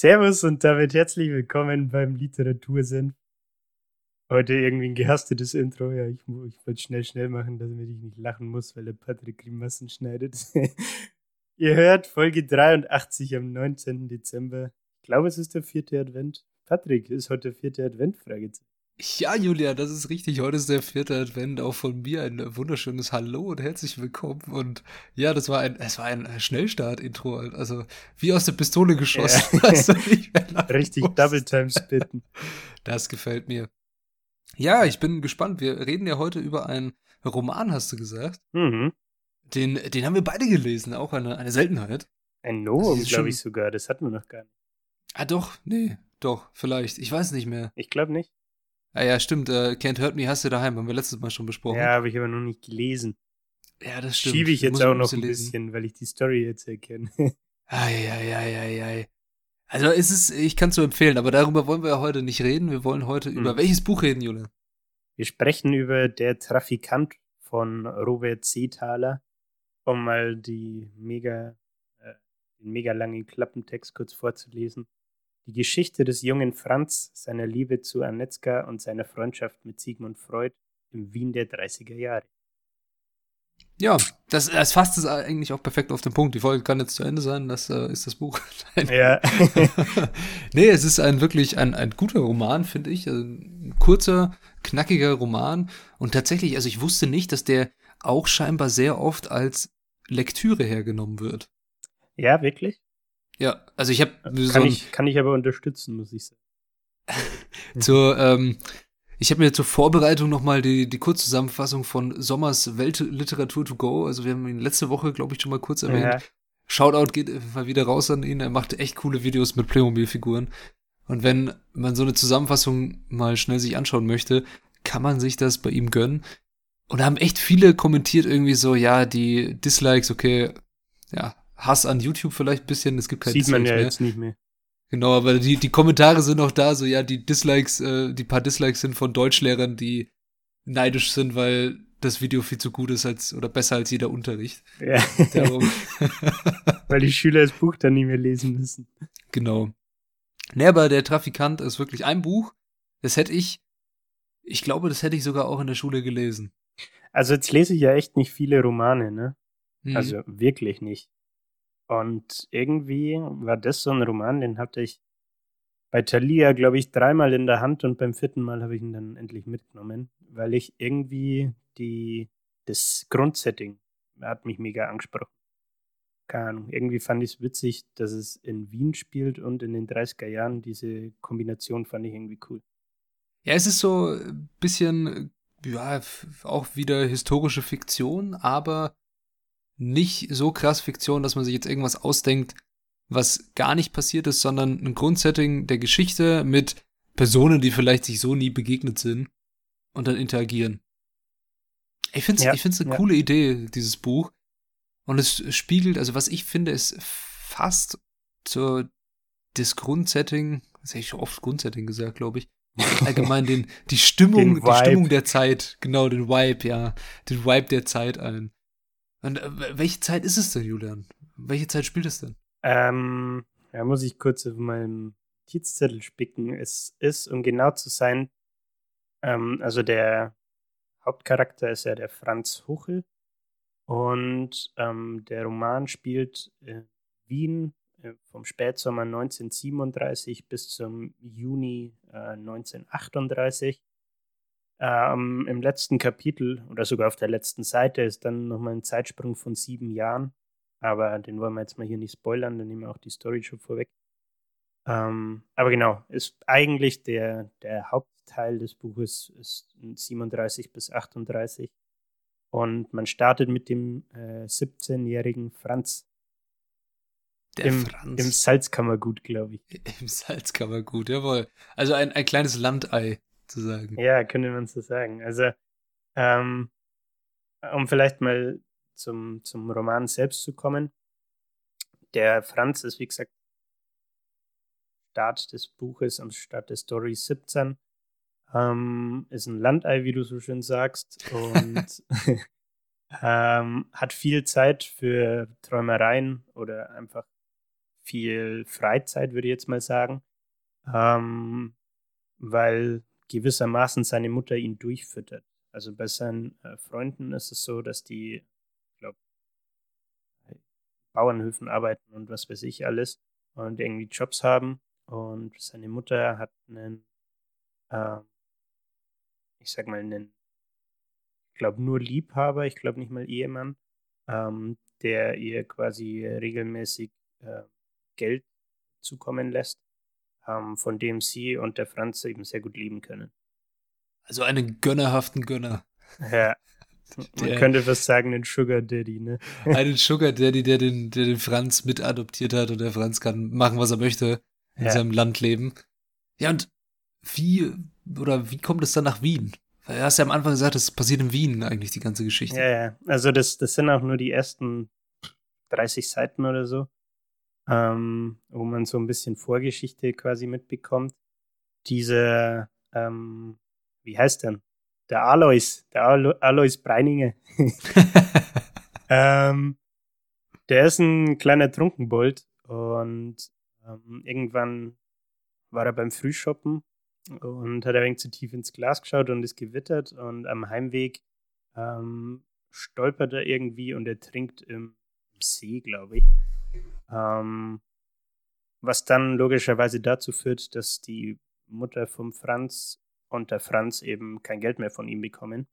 Servus und damit herzlich willkommen beim Literatursinn. Heute irgendwie ein gehastetes Intro. Ja, ich, ich wollte schnell, schnell machen, damit ich nicht lachen muss, weil der Patrick Grimassen schneidet. Ihr hört Folge 83 am 19. Dezember. Ich glaube, es ist der vierte Advent. Patrick, ist heute der vierte Advent? Fragezeichen. Ja, Julia, das ist richtig. Heute ist der vierte Advent. Auch von mir ein wunderschönes Hallo und herzlich willkommen. Und ja, das war ein, es war ein Schnellstart-Intro. Also wie aus der Pistole geschossen. Ja. Also richtig Double Time spitten. Das gefällt mir. Ja, ich bin gespannt. Wir reden ja heute über einen Roman, hast du gesagt. Mhm. Den, den haben wir beide gelesen. Auch eine, eine Seltenheit. Ein Novum, glaube ich sogar. Das hatten wir noch gar nicht. Ah, doch. Nee, doch. Vielleicht. Ich weiß nicht mehr. Ich glaube nicht. Ah ja, stimmt. Äh, Can't Hurt Me hast du daheim, haben wir letztes Mal schon besprochen. Ja, habe ich aber noch nicht gelesen. Ja, das stimmt. Schiebe ich jetzt auch noch ein bisschen, weil ich die Story jetzt erkenne. Eieieiei. Also es ist, ich kann es nur empfehlen, aber darüber wollen wir ja heute nicht reden. Wir wollen heute hm. über welches Buch reden, Jule? Wir sprechen über Der Trafikant von Robert Seethaler, um mal die mega, äh, den mega langen Klappentext kurz vorzulesen. Die Geschichte des jungen Franz, seiner Liebe zu Anetzka und seiner Freundschaft mit Sigmund Freud im Wien der 30er Jahre. Ja, das, das fasst es eigentlich auch perfekt auf den Punkt. Die Folge kann jetzt zu Ende sein, das äh, ist das Buch. ja. nee, es ist ein wirklich ein, ein guter Roman, finde ich. Also ein kurzer, knackiger Roman. Und tatsächlich, also ich wusste nicht, dass der auch scheinbar sehr oft als Lektüre hergenommen wird. Ja, wirklich? Ja, also ich habe so kann ich kann ich aber unterstützen, muss ich sagen. zur ähm, ich habe mir zur Vorbereitung nochmal die, die Kurzzusammenfassung von Sommers Weltliteratur to go, also wir haben ihn letzte Woche, glaube ich, schon mal kurz erwähnt. Ja. Shoutout geht mal wieder raus an ihn, er macht echt coole Videos mit Playmobil-Figuren. Und wenn man so eine Zusammenfassung mal schnell sich anschauen möchte, kann man sich das bei ihm gönnen. Und da haben echt viele kommentiert irgendwie so, ja, die Dislikes, okay, ja, Hass an YouTube vielleicht ein bisschen. Es gibt kein Sieht man ja mehr. jetzt nicht mehr. Genau, aber die, die Kommentare sind auch da, so ja, die Dislikes, äh, die paar Dislikes sind von Deutschlehrern, die neidisch sind, weil das Video viel zu gut ist als oder besser als jeder Unterricht. Ja. Darum. weil die Schüler das Buch dann nicht mehr lesen müssen. Genau. Ne, aber der Trafikant ist wirklich ein Buch. Das hätte ich, ich glaube, das hätte ich sogar auch in der Schule gelesen. Also jetzt lese ich ja echt nicht viele Romane, ne? Mhm. Also wirklich nicht. Und irgendwie war das so ein Roman, den hatte ich bei Thalia, glaube ich, dreimal in der Hand und beim vierten Mal habe ich ihn dann endlich mitgenommen, weil ich irgendwie die, das Grundsetting hat mich mega angesprochen. Keine Ahnung, irgendwie fand ich es witzig, dass es in Wien spielt und in den 30er Jahren. Diese Kombination fand ich irgendwie cool. Ja, es ist so ein bisschen, ja, auch wieder historische Fiktion, aber nicht so krass Fiktion, dass man sich jetzt irgendwas ausdenkt, was gar nicht passiert ist, sondern ein Grundsetting der Geschichte mit Personen, die vielleicht sich so nie begegnet sind und dann interagieren. Ich finde es ja, ich find's eine ja. coole Idee, dieses Buch. Und es spiegelt, also was ich finde, ist fast zur das Grundsetting, das hätte ich schon oft Grundsetting gesagt, glaube ich. Allgemein den, die Stimmung, die Stimmung der Zeit, genau, den Vibe, ja, den Vibe der Zeit ein. Und äh, welche Zeit ist es denn, Julian? Welche Zeit spielt es denn? Ähm, ja, muss ich kurz auf meinem Notizzettel spicken. Es ist, um genau zu sein, ähm, also der Hauptcharakter ist ja der Franz Huchel und ähm, der Roman spielt in Wien äh, vom Spätsommer 1937 bis zum Juni äh, 1938. Ähm, Im letzten Kapitel oder sogar auf der letzten Seite ist dann nochmal ein Zeitsprung von sieben Jahren. Aber den wollen wir jetzt mal hier nicht spoilern, dann nehmen wir auch die Story schon vorweg. Ähm, aber genau, ist eigentlich der, der Hauptteil des Buches ist 37 bis 38. Und man startet mit dem äh, 17-jährigen Franz. Der Im, Franz. Im Salzkammergut, glaube ich. Im Salzkammergut, jawohl. Also ein, ein kleines Landei, zu sagen. Ja, könnte man so sagen. Also, ähm, um vielleicht mal zum, zum Roman selbst zu kommen. Der Franz ist, wie gesagt, Start des Buches am Start der Story 17. Ähm, ist ein Landei, wie du so schön sagst, und ähm, hat viel Zeit für Träumereien oder einfach viel Freizeit, würde ich jetzt mal sagen, ähm, weil gewissermaßen seine Mutter ihn durchfüttert. Also bei seinen äh, Freunden ist es so, dass die, ich glaube, Bauernhöfen arbeiten und was weiß ich alles und irgendwie Jobs haben. Und seine Mutter hat einen, äh, ich sag mal, einen, ich glaube, nur Liebhaber, ich glaube nicht mal Ehemann, ähm, der ihr quasi regelmäßig äh, Geld zukommen lässt, von dem sie und der Franz eben sehr gut leben können. Also einen gönnerhaften Gönner. Ja. Man der, könnte fast sagen, einen Sugar Daddy, ne? Einen Sugar Daddy, der den, der den Franz mit adoptiert hat und der Franz kann machen, was er möchte in ja. seinem Land leben. Ja, und wie, oder wie kommt es dann nach Wien? Weil du hast ja am Anfang gesagt, es passiert in Wien eigentlich, die ganze Geschichte. Ja, ja. Also das, das sind auch nur die ersten 30 Seiten oder so ähm, wo man so ein bisschen Vorgeschichte quasi mitbekommt. Diese, ähm, wie heißt denn? Der Alois, der Alo Alois Breininger. ähm, der ist ein kleiner Trunkenbold und ähm, irgendwann war er beim Frühshoppen und hat ein wenig zu tief ins Glas geschaut und ist gewittert und am Heimweg ähm, stolpert er irgendwie und er trinkt im See, glaube ich. Ähm, was dann logischerweise dazu führt, dass die Mutter vom Franz und der Franz eben kein Geld mehr von ihm bekommen.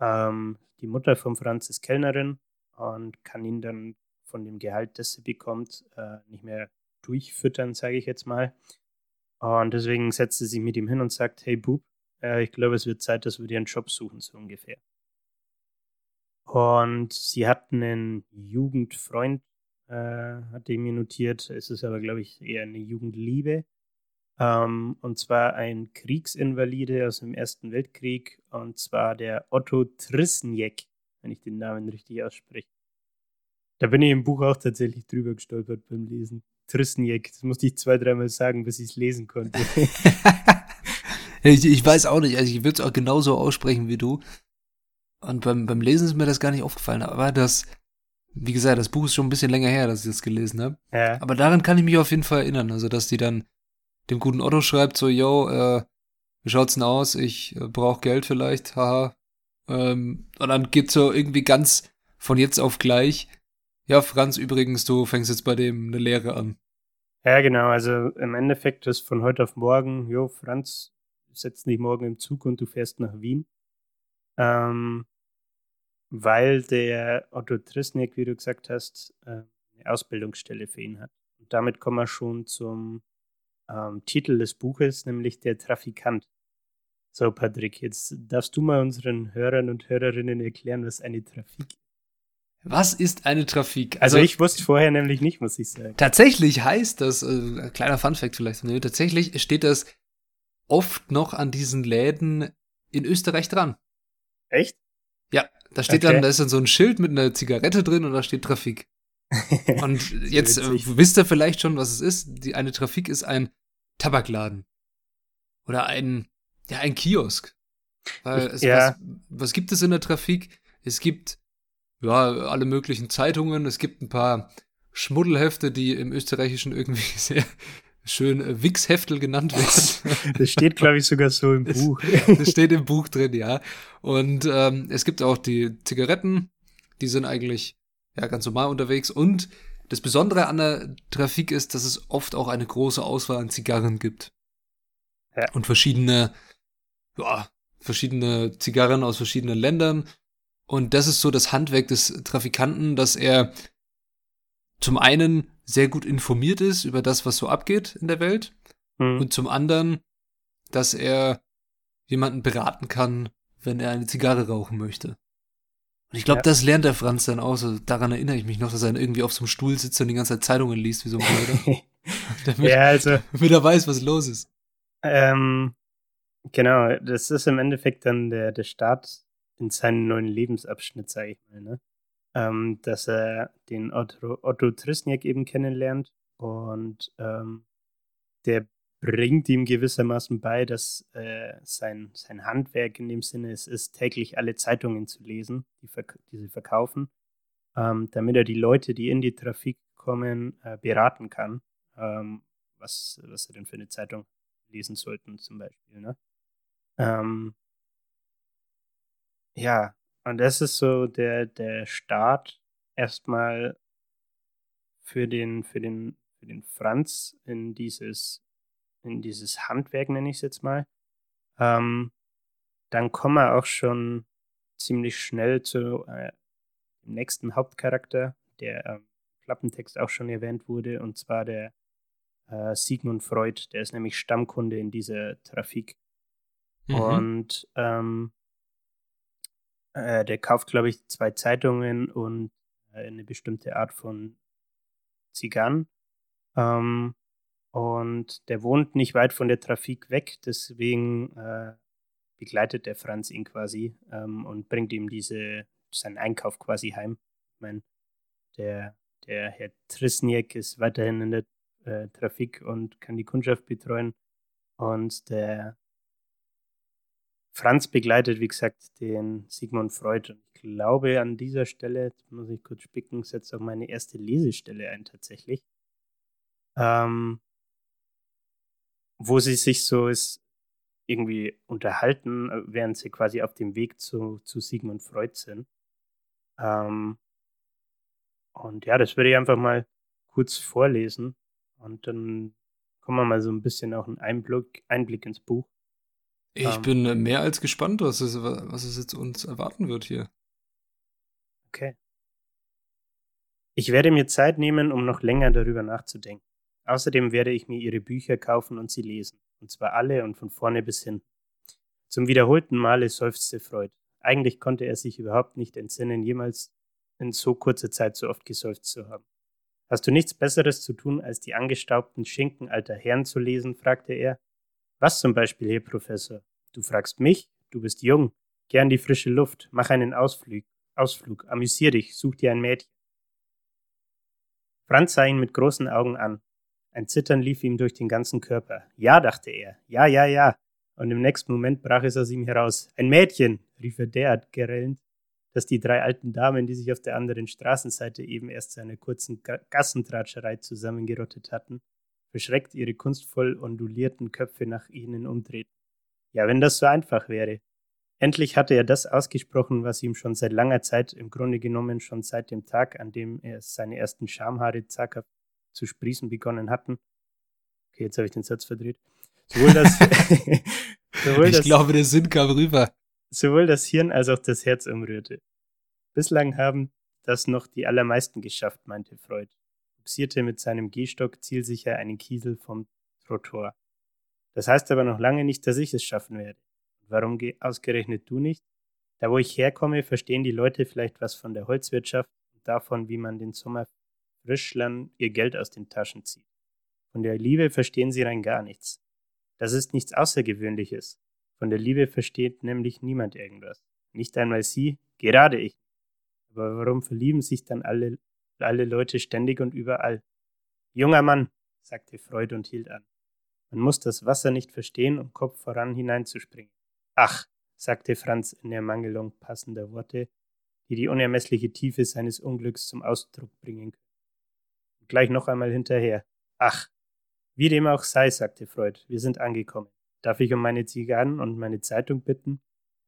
Ähm, die Mutter vom Franz ist Kellnerin und kann ihn dann von dem Gehalt, das sie bekommt, äh, nicht mehr durchfüttern, sage ich jetzt mal. Und deswegen setzt sie sich mit ihm hin und sagt, hey Bub, äh, ich glaube, es wird Zeit, dass wir dir einen Job suchen, so ungefähr. Und sie hat einen Jugendfreund, äh, hatte ich mir notiert. Es ist aber, glaube ich, eher eine Jugendliebe. Ähm, und zwar ein Kriegsinvalide aus dem Ersten Weltkrieg, und zwar der Otto Trisniek, wenn ich den Namen richtig ausspreche. Da bin ich im Buch auch tatsächlich drüber gestolpert beim Lesen. Trisniek, das musste ich zwei, dreimal sagen, bis ich es lesen konnte. ich, ich, weiß auch nicht, also ich würde es auch genauso aussprechen wie du. Und beim, beim Lesen ist mir das gar nicht aufgefallen, aber das, wie gesagt, das Buch ist schon ein bisschen länger her, dass ich das gelesen habe. Ja. Aber daran kann ich mich auf jeden Fall erinnern. Also, dass die dann dem guten Otto schreibt, so, yo, äh, wie schaut's denn aus? Ich äh, brauche Geld vielleicht, haha. Ähm, und dann geht so irgendwie ganz von jetzt auf gleich. Ja, Franz, übrigens, du fängst jetzt bei dem eine Lehre an. Ja, genau. Also im Endeffekt ist von heute auf morgen, jo, Franz, setz dich morgen im Zug und du fährst nach Wien. Ähm, weil der Otto Trisnik, wie du gesagt hast, äh, eine Ausbildungsstelle für ihn hat. Und damit kommen wir schon zum ähm, Titel des Buches, nämlich Der Trafikant. So, Patrick, jetzt darfst du mal unseren Hörern und Hörerinnen erklären, was eine Trafik ist. Was ist eine Trafik? Also, also, ich wusste vorher nämlich nicht, muss ich sagen. Tatsächlich heißt das, äh, kleiner Funfact vielleicht, ne, tatsächlich steht das oft noch an diesen Läden in Österreich dran. Echt? Ja, da steht okay. dann, da ist dann so ein Schild mit einer Zigarette drin und da steht Trafik. Und jetzt äh, wisst ihr vielleicht schon, was es ist. Die, eine Trafik ist ein Tabakladen. Oder ein, ja, ein Kiosk. Weil es, ja. was, was gibt es in der Trafik? Es gibt ja alle möglichen Zeitungen, es gibt ein paar Schmuddelhefte, die im Österreichischen irgendwie sehr schön äh, Wix-Heftel genannt werden. Das steht, glaube ich, sogar so im Buch. Das, steht im Buch drin, ja. Und ähm, es gibt auch die Zigaretten, die sind eigentlich ja ganz normal unterwegs. Und das Besondere an der Trafik ist, dass es oft auch eine große Auswahl an Zigarren gibt. Ja. Und verschiedene, ja, verschiedene Zigarren aus verschiedenen Ländern. Und das ist so das Handwerk des Trafikanten, dass er zum einen sehr gut informiert ist über das, was so abgeht in der Welt. Mhm. Und zum anderen, dass er jemanden beraten kann, wenn er eine Zigarre rauchen möchte. Und ich glaube, ja. das lernt der Franz dann auch. So, daran erinnere ich mich noch, dass er irgendwie auf so einem Stuhl sitzt und die ganze Zeit Zeitungen liest, wie so ein Blöder. damit, ja, also. Damit er weiß, was los ist. Ähm, genau, das ist im Endeffekt dann der, der Start in seinen neuen Lebensabschnitt, sage ich mal, ne? Ähm, dass er den Otto, Otto Trisniak eben kennenlernt und ähm, der bringt ihm gewissermaßen bei, dass äh, sein, sein Handwerk in dem Sinne es ist, täglich alle Zeitungen zu lesen, die, die sie verkaufen, ähm, damit er die Leute, die in die Trafik kommen, äh, beraten kann, ähm, was, was sie denn für eine Zeitung lesen sollten, zum Beispiel. Ne? Ähm, ja, und das ist so der, der Start erstmal für den, für den, für den Franz in dieses in dieses Handwerk, nenne ich es jetzt mal, ähm, dann kommen wir auch schon ziemlich schnell zu äh, dem nächsten Hauptcharakter, der ähm, Klappentext auch schon erwähnt wurde, und zwar der äh, Sigmund Freud, der ist nämlich Stammkunde in dieser Trafik. Mhm. Und ähm, äh, der kauft, glaube ich, zwei Zeitungen und äh, eine bestimmte Art von Zigarren. Ähm, und der wohnt nicht weit von der Trafik weg, deswegen äh, begleitet der Franz ihn quasi ähm, und bringt ihm diese, seinen Einkauf quasi heim. Ich meine, der, der Herr Trisniak ist weiterhin in der äh, Trafik und kann die Kundschaft betreuen. Und der Franz begleitet, wie gesagt, den Sigmund Freud. Und ich glaube, an dieser Stelle, jetzt muss ich kurz spicken, setzt auch meine erste Lesestelle ein tatsächlich. Ähm, wo sie sich so ist, irgendwie unterhalten, äh, während sie quasi auf dem Weg zu, zu Sigmund Freud sind. Ähm, und ja, das würde ich einfach mal kurz vorlesen und dann kommen wir mal so ein bisschen auch einen Einblick, Einblick ins Buch. Ich ähm, bin mehr als gespannt, was es, was es jetzt uns erwarten wird hier. Okay. Ich werde mir Zeit nehmen, um noch länger darüber nachzudenken. Außerdem werde ich mir ihre Bücher kaufen und sie lesen, und zwar alle und von vorne bis hin. Zum wiederholten Male seufzte Freud. Eigentlich konnte er sich überhaupt nicht entsinnen, jemals in so kurzer Zeit so oft geseufzt zu haben. Hast du nichts Besseres zu tun, als die angestaubten Schinken alter Herren zu lesen? fragte er. Was zum Beispiel, Herr Professor? Du fragst mich? Du bist jung. Gern die frische Luft. Mach einen Ausflug. Ausflug. Amüsier dich. Such dir ein Mädchen. Franz sah ihn mit großen Augen an. Ein Zittern lief ihm durch den ganzen Körper. Ja, dachte er. Ja, ja, ja. Und im nächsten Moment brach es aus ihm heraus. Ein Mädchen, rief er derart gerellend, dass die drei alten Damen, die sich auf der anderen Straßenseite eben erst zu einer kurzen Gassentratscherei zusammengerottet hatten, verschreckt ihre kunstvoll ondulierten Köpfe nach ihnen umdrehten. Ja, wenn das so einfach wäre. Endlich hatte er das ausgesprochen, was ihm schon seit langer Zeit, im Grunde genommen schon seit dem Tag, an dem er seine ersten Schamhaare zaghaft zu sprießen begonnen hatten. Okay, jetzt habe ich den Satz verdreht. Sowohl das, sowohl ich das, glaube, der Sinn kam rüber. Sowohl das Hirn als auch das Herz umrührte. Bislang haben das noch die allermeisten geschafft, meinte Freud, bugsierte mit seinem Gehstock zielsicher einen Kiesel vom Trottoir. Das heißt aber noch lange nicht, dass ich es schaffen werde. Warum ausgerechnet du nicht? Da wo ich herkomme, verstehen die Leute vielleicht was von der Holzwirtschaft und davon, wie man den Sommer Frischlern ihr Geld aus den Taschen zieht. Von der Liebe verstehen sie rein gar nichts. Das ist nichts Außergewöhnliches. Von der Liebe versteht nämlich niemand irgendwas. Nicht einmal sie, gerade ich. Aber warum verlieben sich dann alle, alle Leute ständig und überall? Junger Mann, sagte Freud und hielt an. Man muss das Wasser nicht verstehen, um Kopf voran hineinzuspringen. Ach, sagte Franz in der Mangelung passender Worte, die die unermessliche Tiefe seines Unglücks zum Ausdruck bringen können gleich noch einmal hinterher. Ach, wie dem auch sei, sagte Freud, wir sind angekommen. Darf ich um meine Zigarren und meine Zeitung bitten?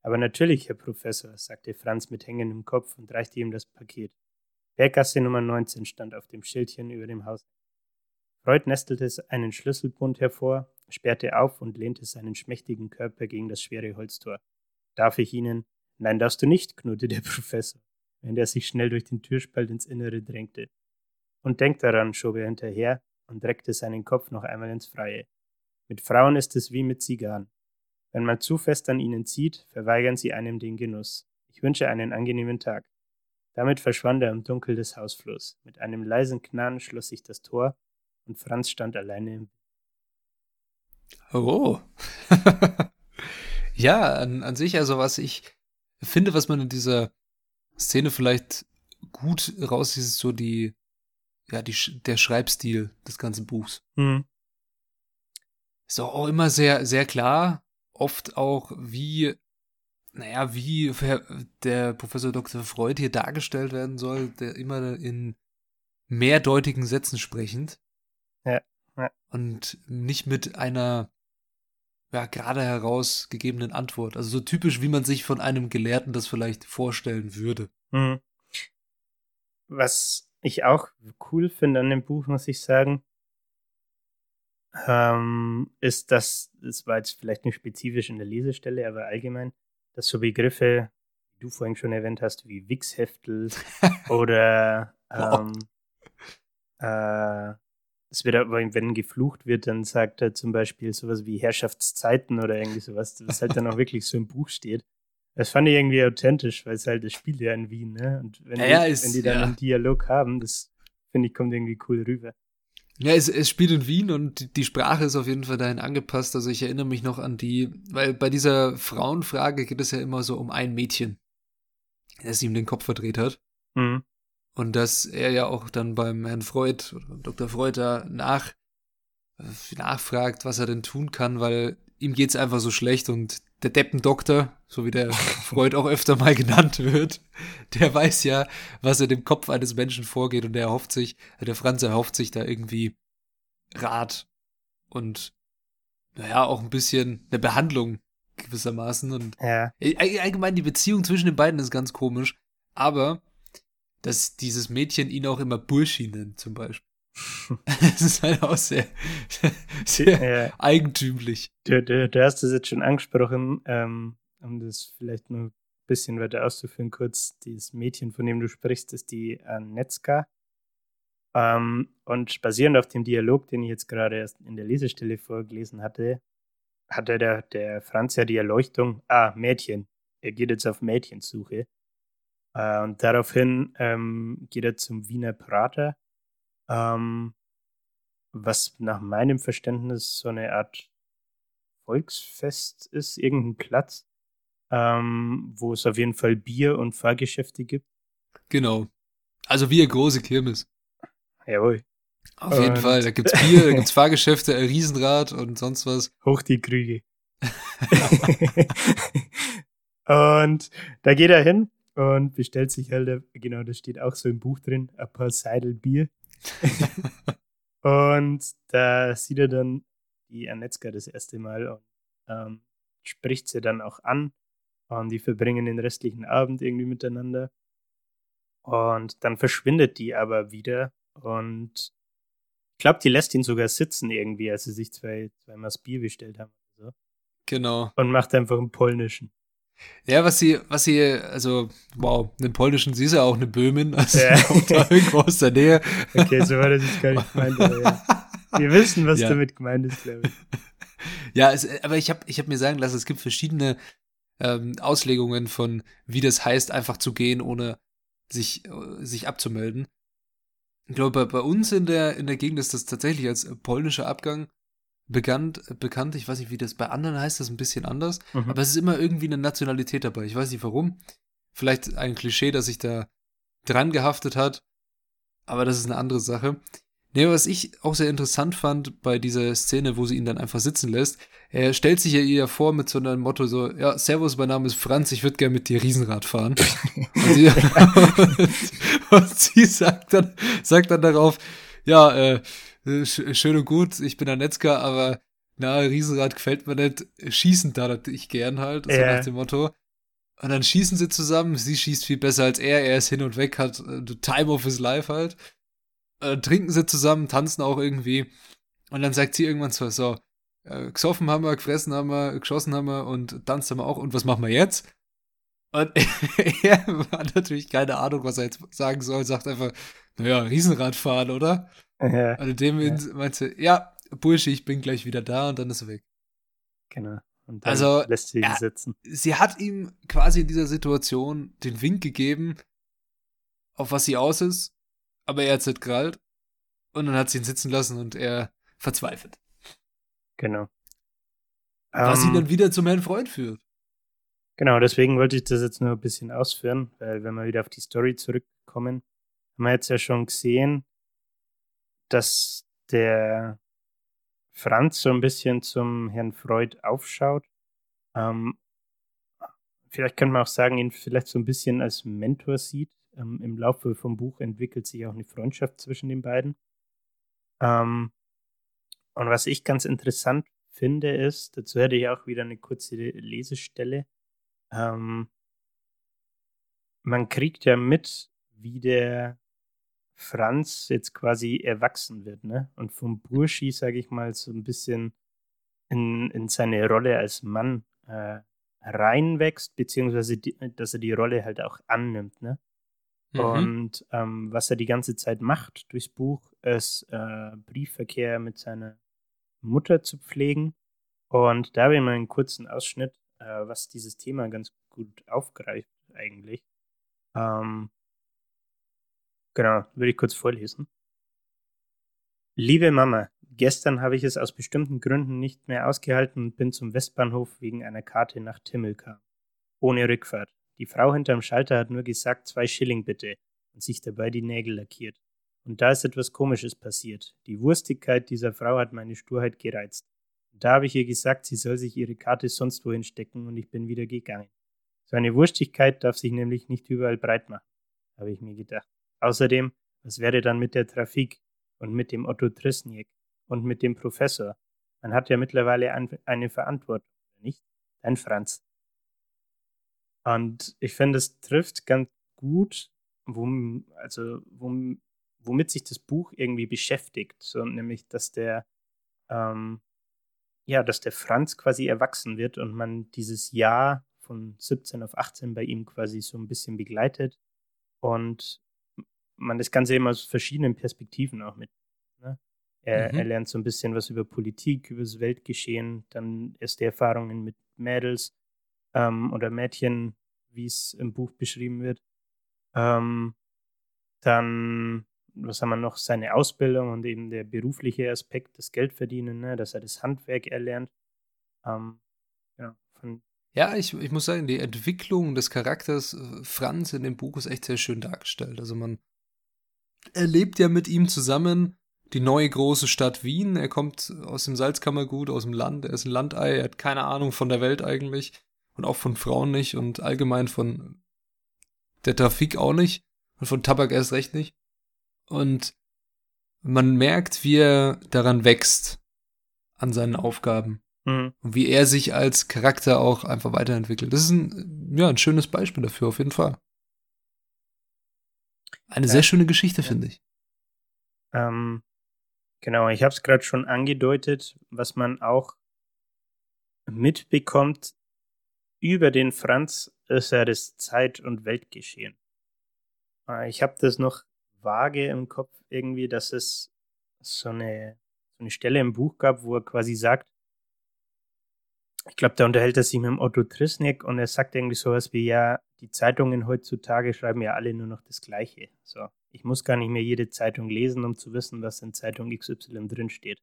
Aber natürlich, Herr Professor, sagte Franz mit hängendem Kopf und reichte ihm das Paket. Berggasse Nummer 19 stand auf dem Schildchen über dem Haus. Freud nestelte einen Schlüsselbund hervor, sperrte auf und lehnte seinen schmächtigen Körper gegen das schwere Holztor. Darf ich Ihnen? Nein, darfst du nicht, knurrte der Professor, während er sich schnell durch den Türspalt ins Innere drängte. Und denk daran, schob er hinterher und reckte seinen Kopf noch einmal ins Freie. Mit Frauen ist es wie mit Zigarren. Wenn man zu fest an ihnen zieht, verweigern sie einem den Genuss. Ich Ich wünsche einen angenehmen Tag. Damit verschwand er im Dunkel des Hausflurs. Mit einem leisen Knarren schloss sich das Tor und Franz stand alleine im. Oh. ja, an, an sich, also was ich finde, was man in dieser Szene vielleicht gut raussieht, ist so die, ja, die, der Schreibstil des ganzen Buchs. Mhm. Ist auch immer sehr, sehr klar. Oft auch, wie, naja, wie der Professor Dr. Freud hier dargestellt werden soll, der immer in mehrdeutigen Sätzen sprechend. Ja, ja. Und nicht mit einer, ja, gerade herausgegebenen Antwort. Also so typisch, wie man sich von einem Gelehrten das vielleicht vorstellen würde. Mhm. Was ich auch cool finde an dem Buch, muss ich sagen, ähm, ist, dass, das war jetzt vielleicht nicht spezifisch in der Lesestelle, aber allgemein, dass so Begriffe, die du vorhin schon erwähnt hast, wie Wichsheftel oder ähm, äh, es wird aber, wenn geflucht wird, dann sagt er zum Beispiel sowas wie Herrschaftszeiten oder irgendwie sowas, was halt dann auch wirklich so im Buch steht. Das fand ich irgendwie authentisch, weil es halt das Spiel ja in Wien, ne? Und wenn, ja, die, ist, wenn die dann ja. einen Dialog haben, das finde ich, kommt irgendwie cool rüber. Ja, es, es spielt in Wien und die Sprache ist auf jeden Fall dahin angepasst. Also ich erinnere mich noch an die, weil bei dieser Frauenfrage geht es ja immer so um ein Mädchen, das ihm den Kopf verdreht hat. Mhm. Und dass er ja auch dann beim Herrn Freud oder Dr. Freud da nach, äh, nachfragt, was er denn tun kann, weil ihm geht's einfach so schlecht und der Deppendoktor, so wie der Freud auch öfter mal genannt wird, der weiß ja, was in dem Kopf eines Menschen vorgeht und der erhofft sich, der Franz erhofft sich da irgendwie Rat und naja, auch ein bisschen eine Behandlung gewissermaßen und Ja. All- allgemein die Beziehung zwischen den beiden ist ganz komisch, aber dass dieses Mädchen ihn auch immer Burschi nennt zum Beispiel. Das ist halt auch sehr, sehr ja. eigentümlich. Du, du, du hast das jetzt schon angesprochen, ähm, um das vielleicht noch ein bisschen weiter auszuführen, kurz. Dieses Mädchen, von dem du sprichst, ist die Anetzka. Ähm, und basierend auf dem Dialog, den ich jetzt gerade erst in der Lesestelle vorgelesen hatte, hatte der, der Franz ja die Erleuchtung, ah, Mädchen. Er geht jetzt auf Mädchensuche. Äh, und daraufhin ähm, geht er zum Wiener Prater, ähm, was nach meinem Verständnis so eine Art Volksfest ist, irgendein Platz, ähm, wo es auf jeden Fall Bier und Fahrgeschäfte gibt. Genau. Also wie eine große Kirmes. Jawohl. Auf jeden Und- Fall. Da gibt's Bier, da gibt's Fahrgeschäfte, ein Riesenrad und sonst was. Hoch die Krüge. und da geht er hin und bestellt sich halt, äh, genau, das steht auch so im Buch drin, ein paar Seidel Bier. und da sieht er dann die Anetzka das erste Mal und ähm, spricht sie dann auch an. Und die verbringen den restlichen Abend irgendwie miteinander. Und dann verschwindet die aber wieder. Und ich glaube, die lässt ihn sogar sitzen irgendwie, als sie sich zwei, zweimal das Bier bestellt haben. oder So. Genau. Und macht einfach einen polnischen. Ja, was sie, was sie, also, wow, einen polnischen, sie ist ja auch eine Böhmin, also Ja. kommt da irgendwo aus der Nähe. Okay, so war das jetzt gar nicht gemeint. Aber ja. Wir wissen, was Ja. damit gemeint ist, glaube ich. Ja, es, aber ich habe ich hab mir sagen lassen, es gibt verschiedene ähm, Auslegungen von, wie das heißt, einfach zu gehen, ohne sich, sich abzumelden. Ich glaube, bei, bei uns in der, in der Gegend ist das tatsächlich als polnischer Abgang bekannt, bekannt. Ich weiß nicht, wie das bei anderen heißt, das ein bisschen anders. Mhm. Aber es ist immer irgendwie eine Nationalität dabei. Ich weiß nicht warum. Vielleicht ein Klischee, das sich da dran gehaftet hat. Aber das ist eine andere Sache. Nee, was ich auch sehr interessant fand bei dieser Szene, wo sie ihn dann einfach sitzen lässt, er stellt sich ja ihr vor mit so einem Motto so, ja, Servus, mein Name ist Franz, ich würde gerne mit dir Riesenrad fahren. und, sie, und sie sagt dann, sagt dann darauf, ja, äh, schön und gut, ich bin Anetzka, aber na, Riesenrad gefällt mir nicht, schießen da ich gern halt, so Ja. nach dem Motto. Und dann schießen sie zusammen, sie schießt viel besser als er, er ist hin und weg, hat äh, the time of his life halt. Äh, trinken sie zusammen, tanzen auch irgendwie. Und dann sagt sie irgendwann so, so, äh, gesoffen haben wir, gefressen haben wir, geschossen haben wir und tanzt haben wir auch. Und was machen wir jetzt? Und er hat natürlich keine Ahnung, was er jetzt sagen soll, sagt einfach, naja, Riesenrad fahren, oder? Ja, Und in dem Ja. ja. meinte, ja, Bursche, ich bin gleich wieder da und dann ist er weg. genau. Und dann Also, lässt sie ihn er- sitzen. Sie hat ihm quasi in dieser Situation den Wink gegeben, auf was sie aus ist, aber er hat es nicht gerallt. Und dann hat sie ihn sitzen lassen und er verzweifelt. Genau. Was ihn Ähm, dann wieder zum Herrn Freund führt. Genau, deswegen wollte ich das jetzt nur ein bisschen ausführen, weil wenn wir wieder auf die Story zurückkommen, haben wir jetzt ja schon gesehen, dass der Franz so ein bisschen zum Herrn Freud aufschaut. Ähm, vielleicht könnte man auch sagen, ihn vielleicht so ein bisschen als Mentor sieht. Ähm, Im Laufe vom Buch entwickelt sich auch eine Freundschaft zwischen den beiden. Ähm, und was ich ganz interessant finde, ist, dazu hätte ich auch wieder eine kurze Lesestelle. Ähm, man kriegt ja mit, wie der Franz jetzt quasi erwachsen wird, ne? Und vom Burschi, sage ich mal, so ein bisschen in, in seine Rolle als Mann äh, reinwächst, beziehungsweise die, dass er die Rolle halt auch annimmt, ne? Mhm. Und ähm, was er die ganze Zeit macht durchs Buch, ist äh, Briefverkehr mit seiner Mutter zu pflegen. Und da habe ich mal einen kurzen Ausschnitt, äh, was dieses Thema ganz gut aufgreift eigentlich. Ähm, genau, würde ich kurz vorlesen. Liebe Mama, gestern habe ich es aus bestimmten Gründen nicht mehr ausgehalten und bin zum Westbahnhof wegen einer Karte nach Timmelkar. Ohne Rückfahrt. Die Frau hinterm Schalter hat nur gesagt, zwei Schilling bitte und sich dabei die Nägel lackiert. Und da ist etwas Komisches passiert. Die Wurstigkeit dieser Frau hat meine Sturheit gereizt. Da habe ich ihr gesagt, sie soll sich ihre Karte sonst wohin stecken und ich bin wieder gegangen. So eine Wurstigkeit darf sich nämlich nicht überall breit machen, habe ich mir gedacht. Außerdem, was wäre dann mit der Trafik und mit dem Otto Trisniek und mit dem Professor? Man hat ja mittlerweile ein, eine Verantwortung, nicht? Dein Franz. Und ich finde, es trifft ganz gut, wom, also wom, womit sich das Buch irgendwie beschäftigt. So, nämlich, dass der, ähm, ja, dass der Franz quasi erwachsen wird und man dieses Jahr von 17 auf 18 bei ihm quasi so ein bisschen begleitet und man das Ganze immer aus verschiedenen Perspektiven auch mit. Ne? Er, Mhm. er lernt so ein bisschen was über Politik, über das Weltgeschehen, dann erste Erfahrungen mit Mädels ähm, oder Mädchen, wie es im Buch beschrieben wird. Ähm, dann, was haben wir noch, seine Ausbildung und eben der berufliche Aspekt, das Geldverdienen, ne? dass er das Handwerk erlernt. Ähm, ja, von, Ja, ich, ich muss sagen, die Entwicklung des Charakters äh, Franz in dem Buch ist echt sehr schön dargestellt. Also man erlebt ja mit ihm zusammen die neue große Stadt Wien. Er kommt aus dem Salzkammergut, aus dem Land. Er ist ein Landei. Er hat keine Ahnung von der Welt eigentlich und auch von Frauen nicht und allgemein von der Trafik auch nicht und von Tabak erst recht nicht. Und man merkt, wie er daran wächst an seinen Aufgaben mhm. und wie er sich als Charakter auch einfach weiterentwickelt. Das ist ein, ja, ein schönes Beispiel dafür, auf jeden Fall. Eine Ja. sehr schöne Geschichte, Ja. finde ich. Ähm, genau, ich habe es gerade schon angedeutet, was man auch mitbekommt über den Franz, ist ja das Zeit- und Weltgeschehen. Äh, ich habe das noch vage im Kopf irgendwie, dass es so eine, so eine Stelle im Buch gab, wo er quasi sagt, ich glaube, da unterhält er sich mit dem Otto Trisniek und er sagt irgendwie sowas wie, ja, die Zeitungen heutzutage schreiben ja alle nur noch das Gleiche. So, ich muss gar nicht mehr jede Zeitung lesen, um zu wissen, was in Zeitung XY drin steht.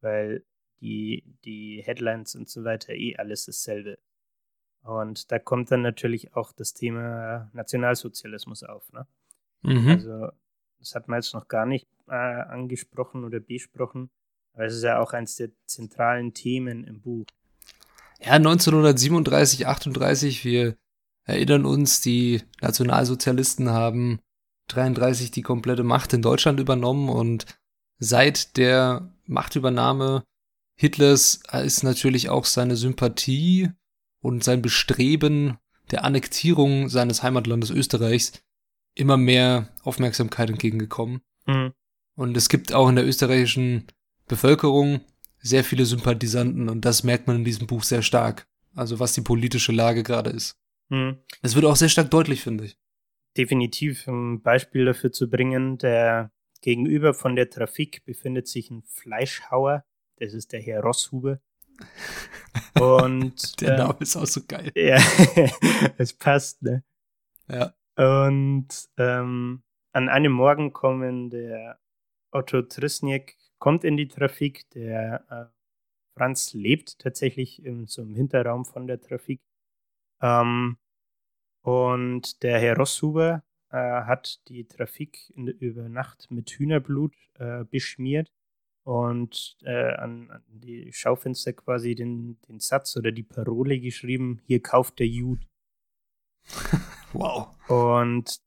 Weil die, die Headlines und so weiter eh alles dasselbe. Und da kommt dann natürlich auch das Thema Nationalsozialismus auf. Ne? Mhm. Also, das hat man jetzt noch gar nicht äh, angesprochen oder besprochen. Aber es ist ja auch eines der zentralen Themen im Buch. Ja, 1937, 38, wir erinnern uns, die Nationalsozialisten haben 33 die komplette Macht in Deutschland übernommen und seit der Machtübernahme Hitlers ist natürlich auch seine Sympathie und sein Bestreben der Annektierung seines Heimatlandes Österreichs immer mehr Aufmerksamkeit entgegengekommen. Mhm. Und es gibt auch in der österreichischen Bevölkerung sehr viele Sympathisanten und das merkt man in diesem Buch sehr stark. Also was die politische Lage gerade ist. Mhm. Es wird auch sehr stark deutlich, finde ich. Definitiv ein Beispiel dafür zu bringen, der gegenüber von der Trafik befindet sich ein Fleischhauer, das ist der Herr Rosshuber. Und Der ähm, Name ist auch so geil. Ja, es passt, ne? Ja. Und ähm, an einem Morgen kommen der Otto Trisniek kommt in die Trafik, der äh, Franz lebt tatsächlich in so einem Hinterraum von der Trafik. Ähm, und der Herr Rosshuber äh, hat die Trafik in, über Nacht mit Hühnerblut äh, beschmiert und äh, an, an die Schaufenster quasi den, den Satz oder die Parole geschrieben, hier kauft der Jude. Wow. Und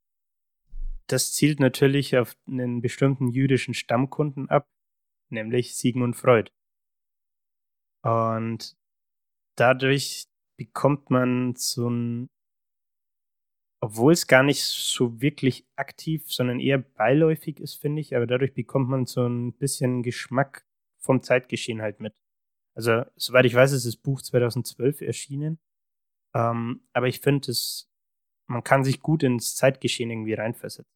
das zielt natürlich auf einen bestimmten jüdischen Stammkunden ab, nämlich Sigmund Freud. Und dadurch bekommt man so ein, obwohl es gar nicht so wirklich aktiv, sondern eher beiläufig ist, finde ich, aber dadurch bekommt man so ein bisschen Geschmack vom Zeitgeschehen halt mit. Also, soweit ich weiß, ist das Buch 2012 erschienen. Ähm, aber ich finde, es, man kann sich gut ins Zeitgeschehen irgendwie reinversetzen.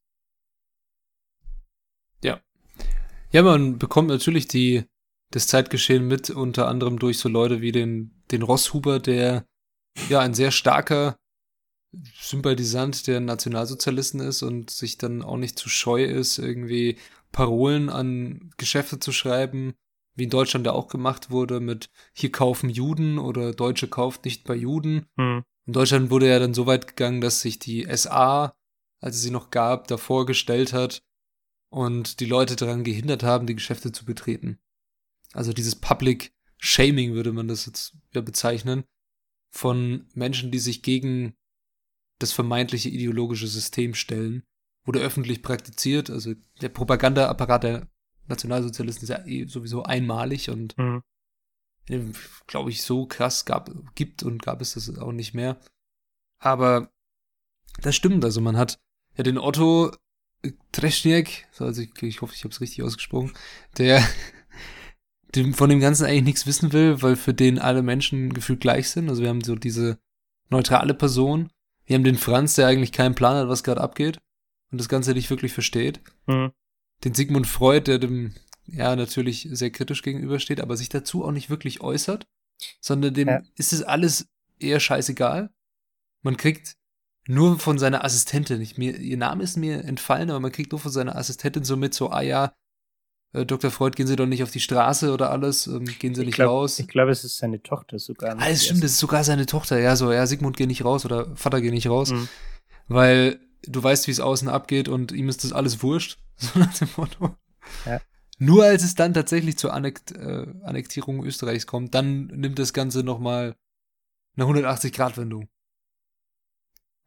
Ja, man bekommt natürlich die, das Zeitgeschehen mit, unter anderem durch so Leute wie den, den Rosshuber, der ja ein sehr starker Sympathisant der Nationalsozialisten ist und sich dann auch nicht zu scheu ist, irgendwie Parolen an Geschäfte zu schreiben, wie in Deutschland da auch gemacht wurde mit hier kaufen Juden oder Deutsche kauft nicht bei Juden. Hm. In Deutschland wurde ja dann so weit gegangen, dass sich die SA, als es sie noch gab, davor gestellt hat und die Leute daran gehindert haben, die Geschäfte zu betreten. Also dieses Public Shaming würde man das jetzt ja bezeichnen, von Menschen, die sich gegen das vermeintliche ideologische System stellen, wurde öffentlich praktiziert. Also der Propagandaapparat der Nationalsozialisten ist ja eh sowieso einmalig und Hm. Glaube ich, so krass gab, gibt und gab es das auch nicht mehr. Aber das stimmt, also man hat ja den Otto Treschniak, also ich, ich hoffe, ich habe es richtig ausgesprochen, der dem, von dem Ganzen eigentlich nichts wissen will, weil für den alle Menschen gefühlt gleich sind. Also wir haben so diese neutrale Person. Wir haben den Franz, der eigentlich keinen Plan hat, was gerade abgeht und das Ganze nicht wirklich versteht Hm. den Sigmund Freud, der dem ja natürlich sehr kritisch gegenübersteht, aber sich dazu auch nicht wirklich äußert, sondern dem Ja. ist es alles eher scheißegal. Man kriegt nur von seiner Assistentin, ich, mir, ihr Name ist mir entfallen, aber man kriegt nur von seiner Assistentin so mit, so, ah ja, äh, Dr. Freud, gehen Sie doch nicht auf die Straße oder alles, ähm, gehen Sie Ich nicht glaube, raus. ich glaube, es ist seine Tochter sogar. Ah, das stimmt, das ist sogar seine Tochter, ja, so, ja, Sigmund, geh nicht raus oder Vater, geh nicht raus, Mhm. weil du weißt, wie es außen abgeht und ihm ist das alles wurscht, so nach dem Motto. Ja. Nur als es dann tatsächlich zur Annekt, äh, Annektierung Österreichs kommt, dann nimmt das Ganze nochmal eine 180-Grad-Wendung.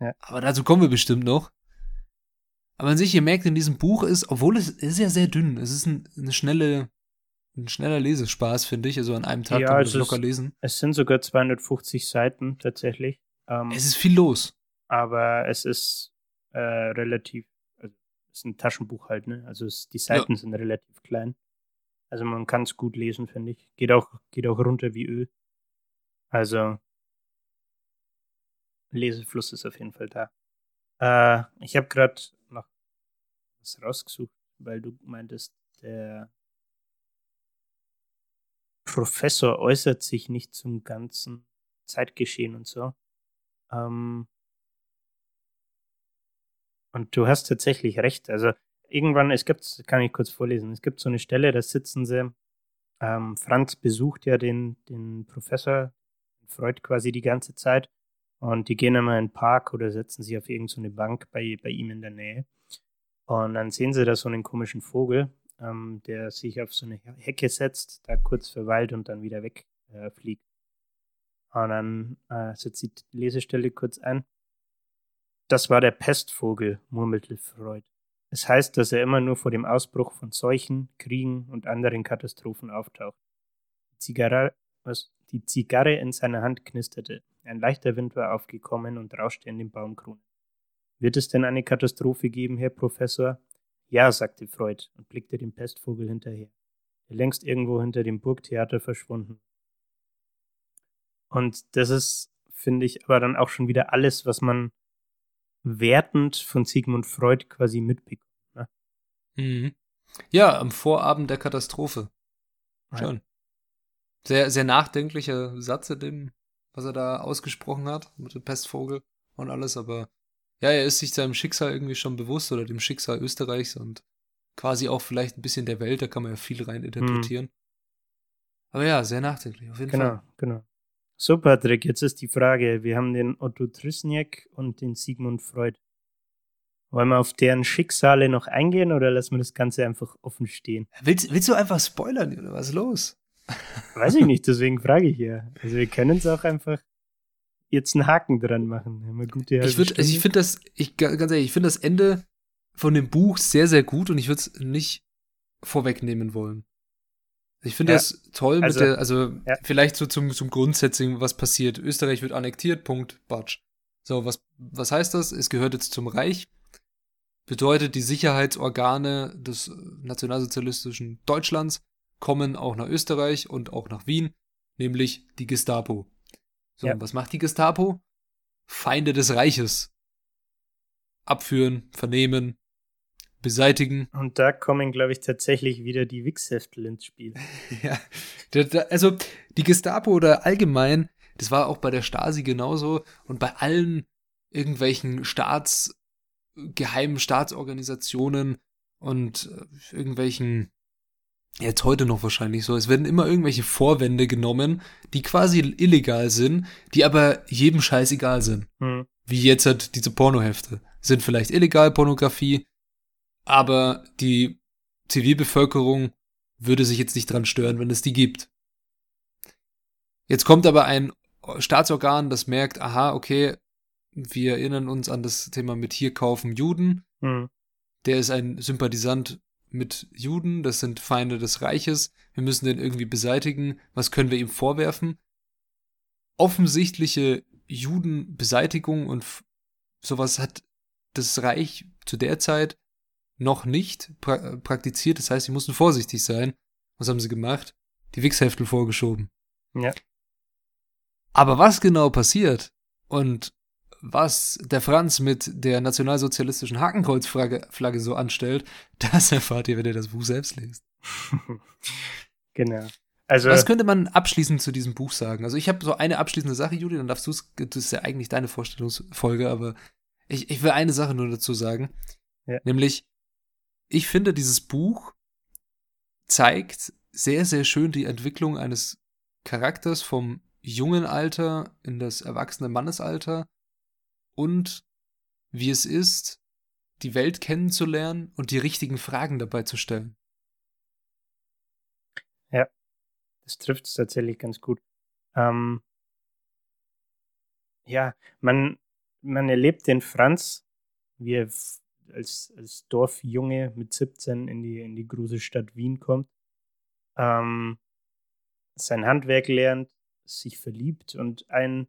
Ja. Aber dazu kommen wir bestimmt noch. Aber an sich, ihr merkt, in diesem Buch ist, obwohl es ist ja sehr dünn, es ist ein, eine schnelle, ein schneller Lesespaß, finde ich. Also an einem Tag Ja, kann man es das locker ist- lesen. Es sind sogar 250 Seiten tatsächlich. Ähm, Es ist viel los. aber es ist äh, relativ, also es ist ein Taschenbuch halt, ne? Also es, die Seiten sind relativ klein. Also man kann es gut lesen, finde ich. Geht auch, geht auch runter wie Öl. Also Lesefluss ist auf jeden Fall da. Äh, ich habe gerade noch was rausgesucht, weil du meintest, der Professor äußert sich nicht zum ganzen Zeitgeschehen und so. Ähm, und du hast tatsächlich recht. Also irgendwann, es gibt, kann ich kurz vorlesen, es gibt so eine Stelle, da sitzen sie, ähm, Franz besucht ja den, den Professor Freud quasi die ganze Zeit und die gehen immer in den Park oder setzen sich auf irgendeine so Bank bei, bei ihm in der Nähe. Und dann sehen sie da so einen komischen Vogel, ähm, der sich auf so eine Hecke setzt, da kurz verweilt und dann wieder wegfliegt. Äh, und dann äh, setzt die Lesestelle kurz ein. Das war der Pestvogel, murmelte Freud. Es heißt, dass er immer nur vor dem Ausbruch von Seuchen, Kriegen und anderen Katastrophen auftaucht. Die Zigarre, was, die Zigarre in seiner Hand knisterte. Ein leichter Wind war aufgekommen und rauschte in den Baumkronen. Wird es denn eine Katastrophe geben, Herr Professor? Ja, sagte Freud und blickte dem Pestvogel hinterher, der längst irgendwo hinter dem Burgtheater verschwunden. Und das ist, finde ich, aber dann auch schon wieder alles, was man wertend von Sigmund Freud quasi mitbekommt. Ne? Mhm. Ja, am Vorabend der Katastrophe. Ja. Schon. Sehr, sehr nachdenklicher Satz in dem, was er da ausgesprochen hat, mit dem Pestvogel und alles, aber ja, er ist sich seinem Schicksal irgendwie schon bewusst oder dem Schicksal Österreichs und quasi auch vielleicht ein bisschen der Welt, da kann man ja viel rein interpretieren. Mhm. Aber ja, sehr nachdenklich, auf jeden genau, Fall. Genau, genau. So, Patrick, jetzt ist die Frage: Wir haben den Otto Trüsniak und den Sigmund Freud. Wollen wir auf deren Schicksale noch eingehen oder lassen wir das Ganze einfach offen stehen? Willst, willst du einfach spoilern oder was ist los? Weiß ich nicht, deswegen frage ich ja. Also wir können es auch einfach jetzt einen Haken dran machen. Ich also ich finde das, ich ganz ehrlich, ich finde das Ende von dem Buch sehr, sehr gut und ich würde es nicht vorwegnehmen wollen. Ich finde ja, das toll also, mit der, also ja. vielleicht so zum, zum Grundsetzing, was passiert. Österreich wird annektiert, Punkt, Batsch. So, was, was heißt das? Es gehört jetzt zum Reich. Bedeutet, die Sicherheitsorgane des nationalsozialistischen Deutschlands kommen auch nach Österreich und auch nach Wien, nämlich die Gestapo. So, ja. was macht die Gestapo? Feinde des Reiches. Abführen, vernehmen, beseitigen. Und da kommen, glaube ich, tatsächlich wieder die Wichsheftel ins Spiel. ja, also die Gestapo oder allgemein, das war auch bei der Stasi genauso und bei allen irgendwelchen Staats, geheimen Staatsorganisationen und äh, irgendwelchen, jetzt heute noch wahrscheinlich so, es werden immer irgendwelche Vorwände genommen, die quasi illegal sind, die aber jedem Scheiß egal sind. Hm. Wie jetzt halt diese Pornohefte. Sind vielleicht illegal Pornografie, aber die Zivilbevölkerung würde sich jetzt nicht dran stören, wenn es die gibt. Jetzt kommt aber ein Staatsorgan, das merkt, aha, okay, wir erinnern uns an das Thema mit hier kaufen Juden. Mhm. Der ist ein Sympathisant mit Juden, das sind Feinde des Reiches. Wir müssen den irgendwie beseitigen. Was können wir ihm vorwerfen? Offensichtliche Judenbeseitigung und sowas hat das Reich zu der Zeit noch nicht pra praktiziert. Das heißt, sie mussten vorsichtig sein. Was haben sie gemacht? Die Wichsheftel vorgeschoben. Ja. Aber was genau passiert und was der Franz mit der nationalsozialistischen Hakenkreuzflagge so anstellt, das erfahrt ihr, wenn ihr das Buch selbst lest. genau. Also, was könnte man abschließend zu diesem Buch sagen? Also ich habe so eine abschließende Sache, Juli, dann darfst du es, das ist ja eigentlich deine Vorstellungsfolge, aber ich, ich will eine Sache nur dazu sagen. Ja. Nämlich, ich finde, dieses Buch zeigt sehr, sehr schön die Entwicklung eines Charakters vom jungen Alter in das erwachsene Mannesalter und wie es ist, die Welt kennenzulernen und die richtigen Fragen dabei zu stellen. Ja, das trifft es tatsächlich ganz gut. Ähm, ja, man, man erlebt den Franz, wie er als, als Dorfjunge mit 17 in die, in die große Stadt Wien kommt, ähm, sein Handwerk lernt, sich verliebt und ein,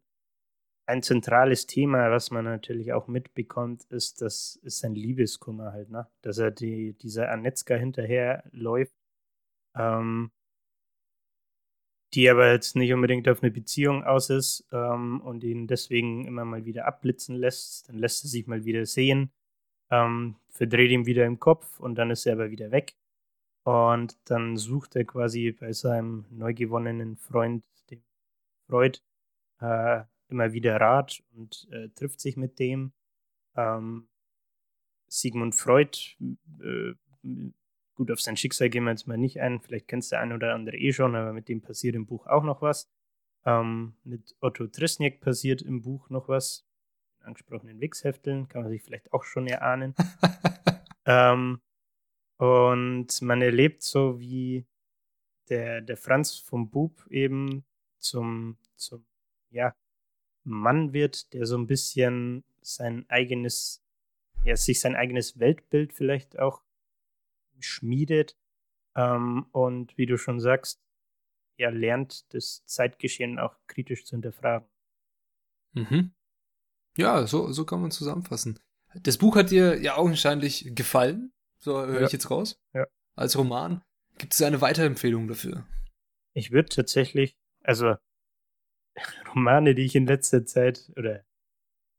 ein zentrales Thema, was man natürlich auch mitbekommt, ist, das ist sein Liebeskummer halt, ne? Dass er die, dieser Anetzka hinterherläuft, ähm, die aber jetzt nicht unbedingt auf eine Beziehung aus ist ähm, und ihn deswegen immer mal wieder abblitzen lässt. Dann lässt er sich mal wieder sehen ähm, verdreht ihm wieder im Kopf und dann ist er aber wieder weg. Und dann sucht er quasi bei seinem neu gewonnenen Freund, dem Freud, äh, immer wieder Rat und äh, trifft sich mit dem. Ähm, Sigmund Freud, äh, gut, auf sein Schicksal gehen wir jetzt mal nicht ein, vielleicht kennst du ein oder andere eh schon, aber mit dem passiert im Buch auch noch was. Ähm, mit Otto Trisniak passiert im Buch noch was, angesprochenen Wix-Hefteln, kann man sich vielleicht auch schon erahnen. ähm, und man erlebt so, wie der, der Franz vom Bub eben zum, zum ja, Mann wird, der so ein bisschen sein eigenes, ja, sich sein eigenes Weltbild vielleicht auch schmiedet. Ähm, und wie du schon sagst, er lernt das Zeitgeschehen auch kritisch zu hinterfragen. Mhm. Ja, so, so kann man zusammenfassen. Das Buch hat dir ja augenscheinlich gefallen, so höre ja. ich jetzt raus. Ja. Als Roman. Gibt es eine Weiterempfehlung dafür? Ich würde tatsächlich, also Romane, die ich in letzter Zeit oder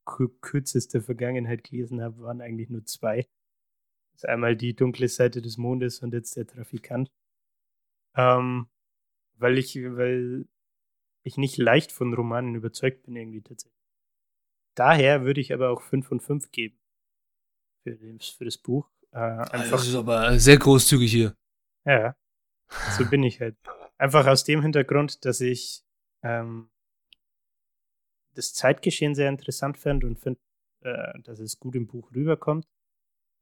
kürzeste Vergangenheit gelesen habe, waren eigentlich nur zwei. Das ist einmal die dunkle Seite des Mondes und jetzt der Trafikant. Ähm, weil ich, weil ich nicht leicht von Romanen überzeugt bin, irgendwie tatsächlich. Daher würde ich aber auch 5 von 5 geben für, das, für das Buch. Äh, einfach, das ist aber sehr großzügig hier. Ja, so bin ich halt. Einfach aus dem Hintergrund, dass ich ähm, das Zeitgeschehen sehr interessant fand und finde, äh, dass es gut im Buch rüberkommt.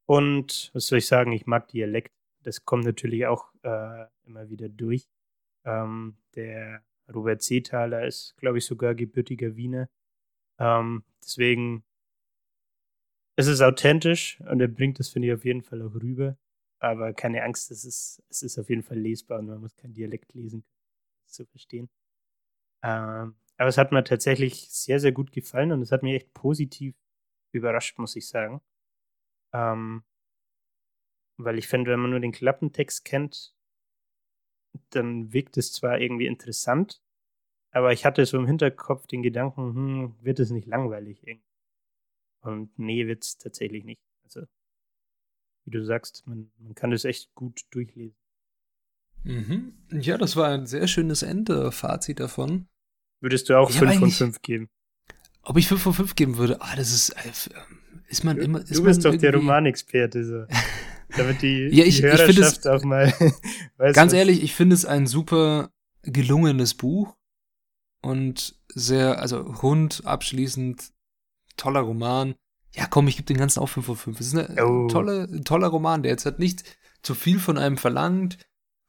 Und was soll ich sagen, ich mag Dialekt. Das kommt natürlich auch äh, immer wieder durch. Ähm, der Robert Seethaler ist, glaube ich, sogar gebürtiger Wiener. Ähm, deswegen ist es authentisch und er bringt das, finde ich, auf jeden Fall auch rüber. Aber keine Angst, es ist, es ist auf jeden Fall lesbar und man muss kein Dialekt lesen, um es zu verstehen. Ähm, aber es hat mir tatsächlich sehr, sehr gut gefallen und es hat mich echt positiv überrascht, muss ich sagen. Ähm, weil ich finde, wenn man nur den Klappentext kennt, dann wirkt es zwar irgendwie interessant, aber ich hatte so im Hinterkopf den Gedanken, hm, wird es nicht langweilig irgendwie? Und nee, wird es tatsächlich nicht. Also, wie du sagst, man, man kann das echt gut durchlesen. Mhm. Ja, das war ein sehr schönes Ende, Fazit davon. Würdest du auch 5 von 5 geben? Ob ich 5 von 5 geben würde? Ah, das ist. Äh, ist man immer. Ist du bist doch der Romanexperte. So. Damit die, ja, ich, die Hörerschaft ich auch mal. ganz ehrlich, ich finde es ein super gelungenes Buch. Und sehr, also rund, abschließend, toller Roman. Ja, komm, ich gebe den ganzen auch 5 von 5. Es ist eine oh. tolle, ein toller Roman, der jetzt halt nicht zu viel von einem verlangt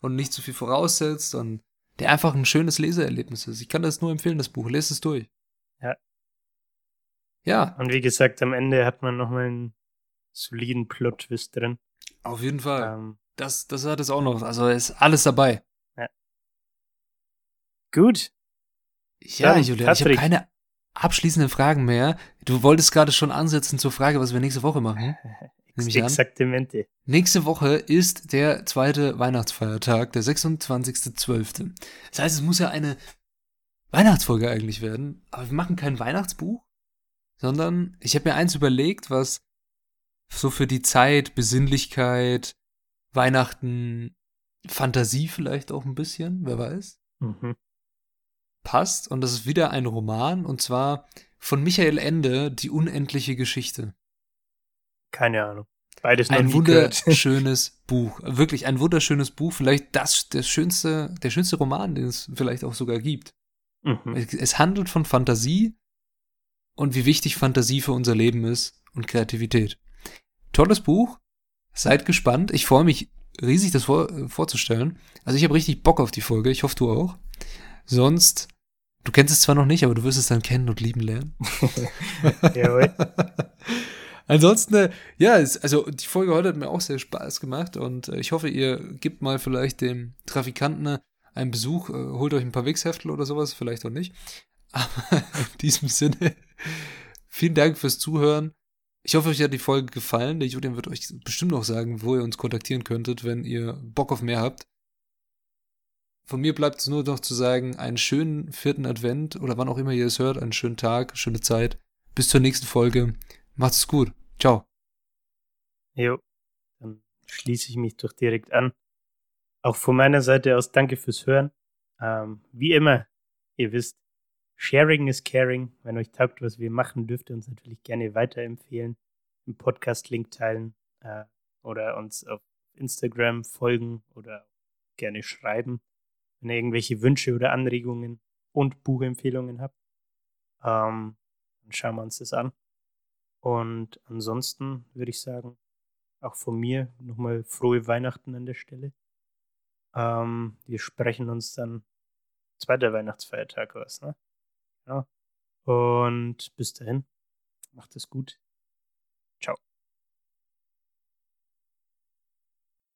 und nicht zu viel voraussetzt und der einfach ein schönes Leseerlebnis ist. Ich kann das nur empfehlen, das Buch. Lest es durch. Ja. Ja. Und wie gesagt, am Ende hat man nochmal einen soliden Plot-Twist drin. Auf jeden Fall. Ähm, das, das hat es auch noch. Also ist alles dabei. Ja. Gut. Ja, Dann, Julian, Patrick. ich habe keine abschließenden Fragen mehr. Du wolltest gerade schon ansetzen zur Frage, was wir nächste Woche machen. Exaktamente. Nächste Woche ist der zweite Weihnachtsfeiertag, der 26.12. Das heißt, es muss ja eine Weihnachtsfolge eigentlich werden. Aber wir machen kein Weihnachtsbuch, sondern ich habe mir eins überlegt, was so für die Zeit, Besinnlichkeit, Weihnachten, Fantasie vielleicht auch ein bisschen, wer weiß. Mhm. Passt. Und das ist wieder ein Roman, und zwar von Michael Ende, Die unendliche Geschichte. Keine Ahnung. Beides noch Ein wunderschönes Buch. Wirklich ein wunderschönes Buch. Vielleicht das, das schönste, der schönste Roman, den es vielleicht auch sogar gibt. Mhm. Es handelt von Fantasie und wie wichtig Fantasie für unser Leben ist und Kreativität. Tolles Buch. Seid gespannt. Ich freue mich riesig, das vor, vorzustellen. Also ich habe richtig Bock auf die Folge. Ich hoffe, du auch. Sonst, du kennst es zwar noch nicht, aber du wirst es dann kennen und lieben lernen. Jawohl. Ansonsten, äh, ja, es, also die Folge heute hat mir auch sehr Spaß gemacht und äh, ich hoffe, ihr gebt mal vielleicht dem Trafikanten äh, einen Besuch, holt euch ein paar Wixheftel oder sowas, vielleicht auch nicht. Aber in diesem Sinne, vielen Dank fürs Zuhören. Ich hoffe, euch hat die Folge gefallen. Der Julian wird euch bestimmt noch sagen, wo ihr uns kontaktieren könntet, wenn ihr Bock auf mehr habt. Von mir bleibt es nur noch zu sagen, einen schönen vierten Advent oder wann auch immer ihr es hört, einen schönen Tag, schöne Zeit. Bis zur nächsten Folge. Macht's gut. Ciao. Jo, dann schließe ich mich doch direkt an. Auch von meiner Seite aus danke fürs Hören. Ähm, wie immer, ihr wisst, Sharing is caring. Wenn euch taugt, was wir machen, dürft ihr uns natürlich gerne weiterempfehlen, einen Podcast-Link teilen äh, oder uns auf Instagram folgen oder gerne schreiben, wenn ihr irgendwelche Wünsche oder Anregungen und Buchempfehlungen habt. Ähm, dann schauen wir uns das an. Und ansonsten würde ich sagen, auch von mir nochmal frohe Weihnachten an der Stelle. Ähm, wir sprechen uns dann zweiter Weihnachtsfeiertag was, ne? Ja. Und bis dahin, macht es gut.